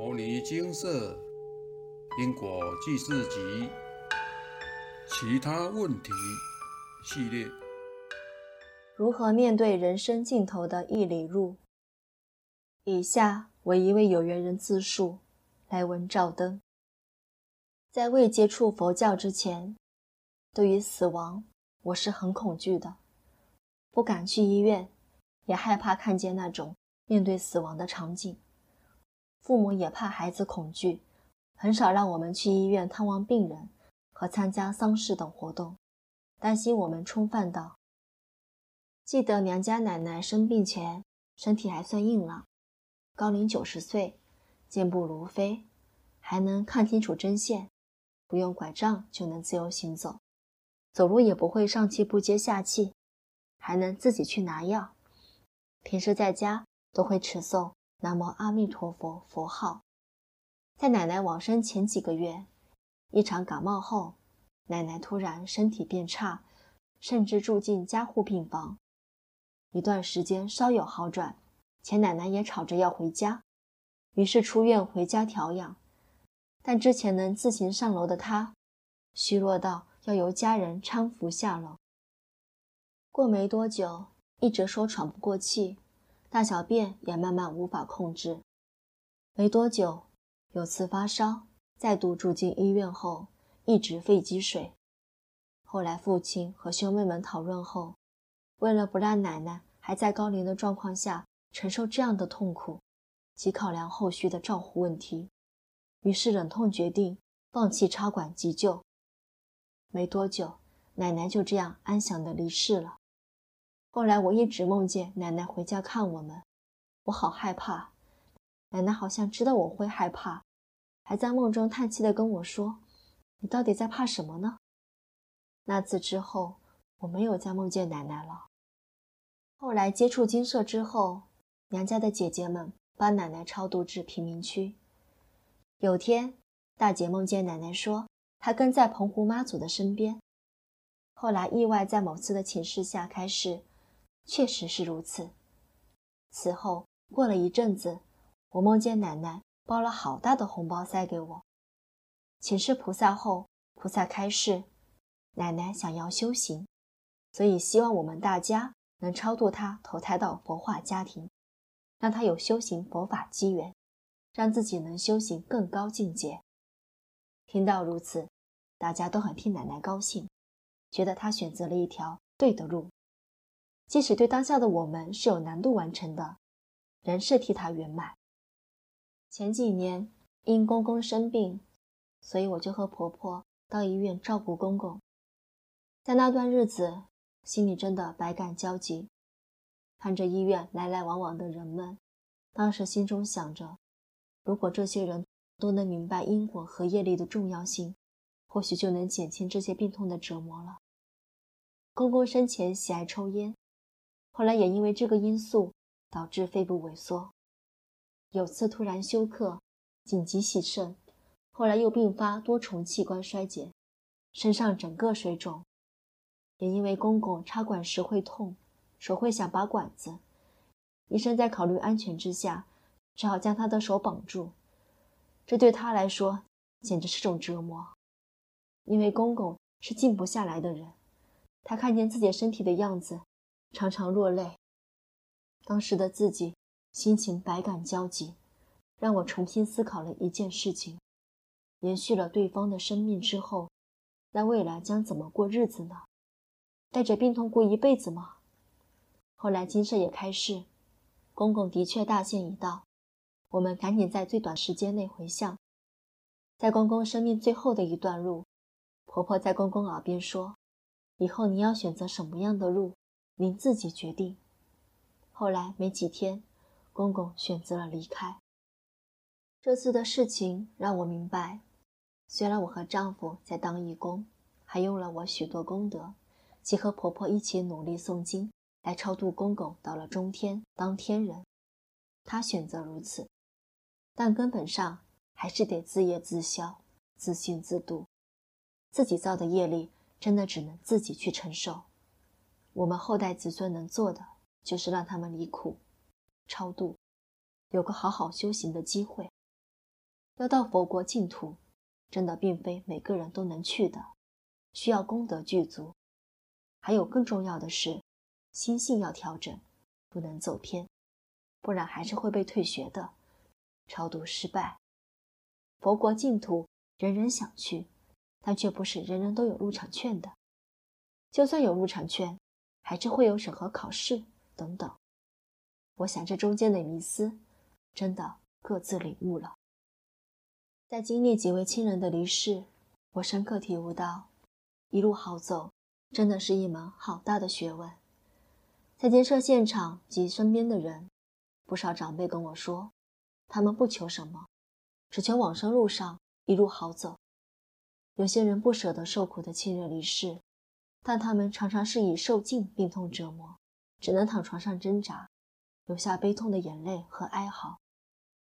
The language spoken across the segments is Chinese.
《摩尼金色因果记事集》其他问题系列：如何面对人生尽头的一里路？以下为一位有缘人自述：来文照灯。在未接触佛教之前，对于死亡，我是很恐惧的，不敢去医院，也害怕看见那种面对死亡的场景。父母也怕孩子恐惧，很少让我们去医院探望病人和参加丧事等活动，担心我们冲犯到。记得娘家奶奶生病前，身体还算硬朗，高龄九十岁，健步如飞，还能看清楚针线，不用拐杖就能自由行走，走路也不会上气不接下气，还能自己去拿药。平时在家都会持诵。南无阿弥陀佛佛号，在奶奶往生前几个月，一场感冒后，奶奶突然身体变差，甚至住进加护病房。一段时间稍有好转，钱奶奶也吵着要回家，于是出院回家调养。但之前能自行上楼的她，虚弱到要由家人搀扶下楼。过没多久，一直说喘不过气。大小便也慢慢无法控制，没多久，有次发烧，再度住进医院后，一直肺积水。后来父亲和兄妹们讨论后，为了不让奶奶还在高龄的状况下承受这样的痛苦，及考量后续的照护问题，于是忍痛决定放弃插管急救。没多久，奶奶就这样安详地离世了。后来我一直梦见奶奶回家看我们，我好害怕。奶奶好像知道我会害怕，还在梦中叹气的跟我说：“你到底在怕什么呢？”那次之后，我没有再梦见奶奶了。后来接触金色之后，娘家的姐姐们把奶奶超度至贫民区。有天，大姐梦见奶奶说，她跟在澎湖妈祖的身边。后来意外在某次的请示下开始。确实是如此。此后过了一阵子，我梦见奶奶包了好大的红包塞给我。请示菩萨后，菩萨开示，奶奶想要修行，所以希望我们大家能超度她投胎到佛化家庭，让她有修行佛法机缘，让自己能修行更高境界。听到如此，大家都很替奶奶高兴，觉得她选择了一条对的路。即使对当下的我们是有难度完成的，仍是替他圆满。前几年因公公生病，所以我就和婆婆到医院照顾公公。在那段日子，心里真的百感交集。看着医院来来往往的人们，当时心中想着，如果这些人都能明白因果和业力的重要性，或许就能减轻这些病痛的折磨了。公公生前喜爱抽烟。后来也因为这个因素导致肺部萎缩，有次突然休克，紧急洗肾，后来又并发多重器官衰竭，身上整个水肿。也因为公公插管时会痛，手会想拔管子，医生在考虑安全之下，只好将他的手绑住。这对他来说简直是种折磨，因为公公是静不下来的人，他看见自己身体的样子。常常落泪。当时的自己心情百感交集，让我重新思考了一件事情：延续了对方的生命之后，那未来将怎么过日子呢？带着病痛过一辈子吗？后来金舍也开示，公公的确大限已到，我们赶紧在最短时间内回向。在公公生命最后的一段路，婆婆在公公耳边说：“以后你要选择什么样的路？”您自己决定。后来没几天，公公选择了离开。这次的事情让我明白，虽然我和丈夫在当义工，还用了我许多功德，及和婆婆一起努力诵经，来超度公公到了中天当天人。他选择如此，但根本上还是得自业自消，自信自度。自己造的业力，真的只能自己去承受。我们后代子孙能做的，就是让他们离苦、超度，有个好好修行的机会。要到佛国净土，真的并非每个人都能去的，需要功德具足。还有更重要的是，心性要调整，不能走偏，不然还是会被退学的，超度失败。佛国净土，人人想去，但却不是人人都有入场券的。就算有入场券，还是会有审核考试等等。我想这中间的迷思，真的各自领悟了。在经历几位亲人的离世，我深刻体悟到，一路好走。真的是一门好大的学问。在建设现场及身边的人，不少长辈跟我说，他们不求什么，只求往生路上一路好走。有些人不舍得受苦的亲人离世，但他们常常是以受尽病痛折磨，只能躺床上挣扎，流下悲痛的眼泪和哀嚎，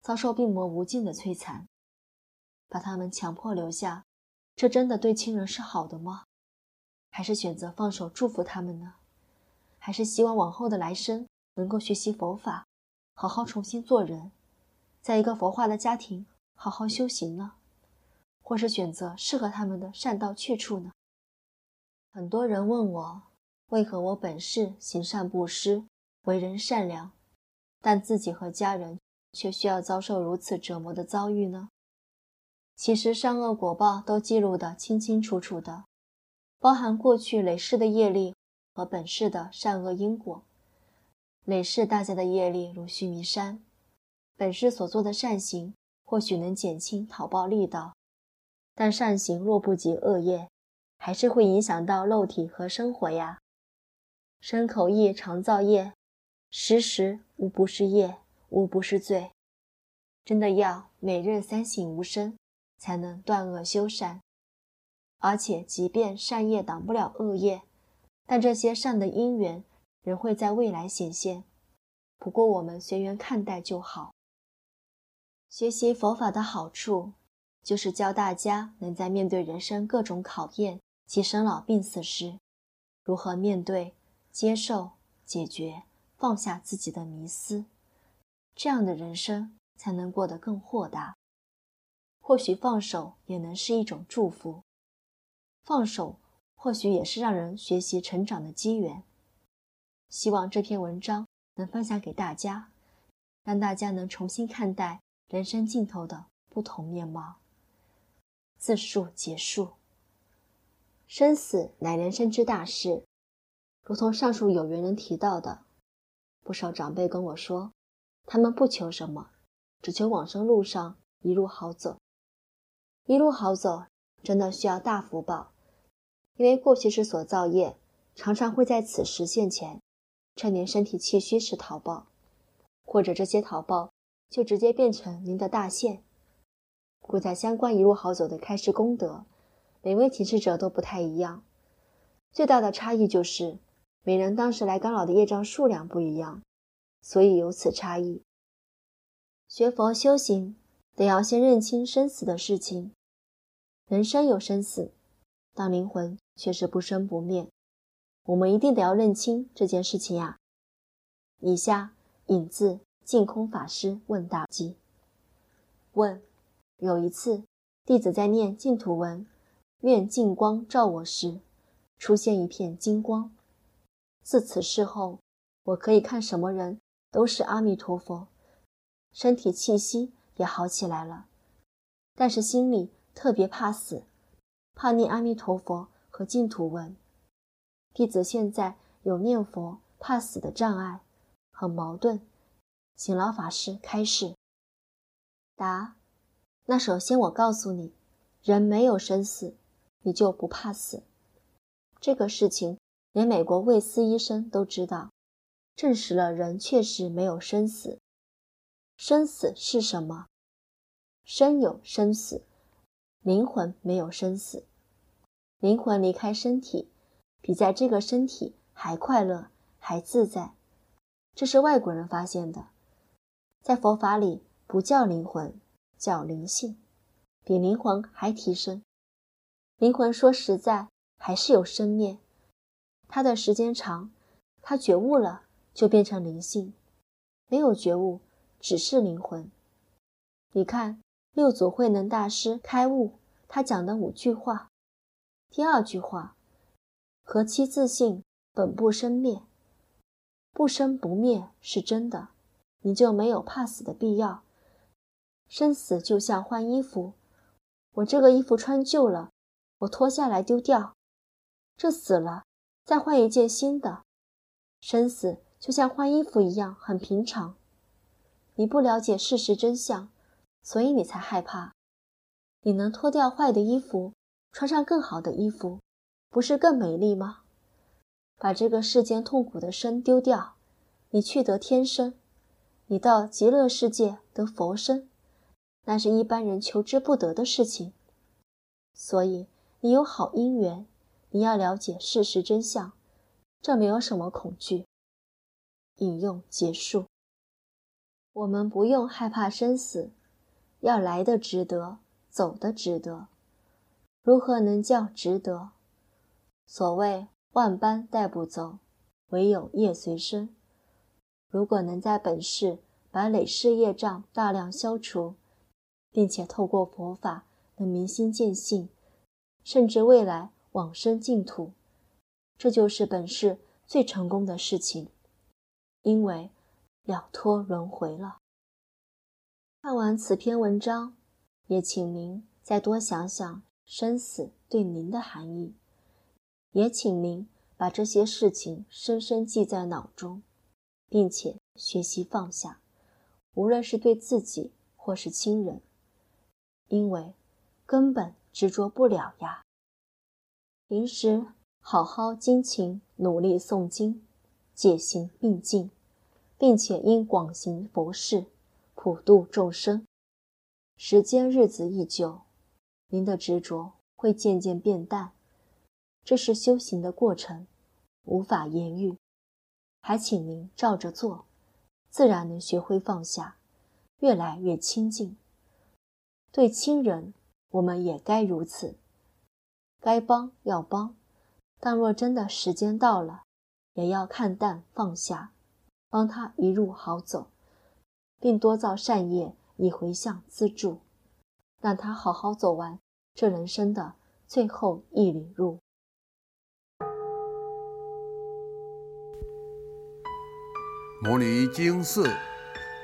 遭受病魔无尽的摧残，把他们强迫留下，这真的对亲人是好的吗？还是选择放手祝福他们呢？还是希望往后的来生能够学习佛法，好好重新做人，在一个佛化的家庭好好修行呢？或是选择适合他们的善道去处呢？很多人问我，为何我本是行善布施、为人善良，但自己和家人却需要遭受如此折磨的遭遇呢？其实善恶果报都记录得清清楚楚的。包含过去累世的业力和本世的善恶因果。累世大家的业力如须弥山，本世所做的善行或许能减轻讨报力道，但善行若不及恶业，还是会影响到肉体和生活呀。身口意常造业，时时无不是业，无不是罪。真的要每日三省吾身，才能断恶修善。而且，即便善业挡不了恶业，但这些善的因缘仍会在未来显现。不过，我们随缘看待就好。学习佛法的好处，就是教大家能在面对人生各种考验及生老病死时，如何面对、接受、解决、放下自己的迷思，这样的人生才能过得更豁达。或许放手也能是一种祝福。放手，或许也是让人学习成长的机缘。希望这篇文章能分享给大家，让大家能重新看待人生尽头的不同面貌。自述结束。生死乃人生之大事，如同上述有缘人提到的，不少长辈跟我说，他们不求什么，只求往生路上一路好走。一路好走，真的需要大福报。因为过去世所造业，常常会在此时现前，趁您身体气虚时逃报，或者这些逃报就直接变成您的大限。故在相关一路好走的开示功德，每位提示者都不太一样，最大的差异就是每人当时来干扰的业障数量不一样，所以有此差异。学佛修行，得要先认清生死的事情，人生有生死，当灵魂。却是不生不灭，我们一定得要认清这件事情呀。以下引自净空法师问答记：问，有一次，弟子在念净土文，愿净光照我时，出现一片金光。自此事后，我可以看什么人都是阿弥陀佛，身体气息也好起来了。但是心里特别怕死，怕念阿弥陀佛。和净土文，弟子现在有念佛怕死的障碍，很矛盾，请老法师开示。答：那首先我告诉你，人没有生死，你就不怕死。这个事情连美国卫斯医生都知道，证实了人确实没有生死。生死是什么？生有生死，灵魂没有生死。灵魂离开身体，比在这个身体还快乐、还自在。这是外国人发现的，在佛法里不叫灵魂，叫灵性，比灵魂还提升。灵魂说实在还是有生灭，它的时间长，它觉悟了就变成灵性，没有觉悟只是灵魂。你看六祖慧能大师开悟，他讲的五句话。第二句话：何其自信，本不生灭，不生不灭是真的，你就没有怕死的必要。生死就像换衣服，我这个衣服穿旧了，我脱下来丢掉，这死了，再换一件新的。生死就像换衣服一样，很平常。你不了解事实真相，所以你才害怕。你能脱掉坏的衣服，穿上更好的衣服，不是更美丽吗？把这个世间痛苦的身丢掉，你去得天生，你到极乐世界得佛身，那是一般人求之不得的事情。所以你有好姻缘，你要了解事实真相，这没有什么恐惧。引用结束。我们不用害怕生死，要来的值得，走的值得。如何能叫值得？所谓万般带不走，唯有业随身。如果能在本世把累世业障大量消除，并且透过佛法能明心见性，甚至未来往生净土，这就是本世最成功的事情，因为。了脱轮回了。看完此篇文章，也请您再多想想生死对您的含义，也请您把这些事情深深记在脑中，并且学习放下，无论是对自己或是亲人，因为根本执着不了呀。平时好好精勤努力诵经，戒行并进。并且因广行佛事，普度众生，时间日子一久，您的执着会渐渐变淡。这是修行的过程，无法言喻。还请您照着做，自然能学会放下，越来越清净。对亲人，我们也该如此，该帮要帮，但若真的时间到了，也要看淡放下。帮他一路好走，并多造善业以回向资助，让他好好走完这人生的最后一里路。摩尼经寺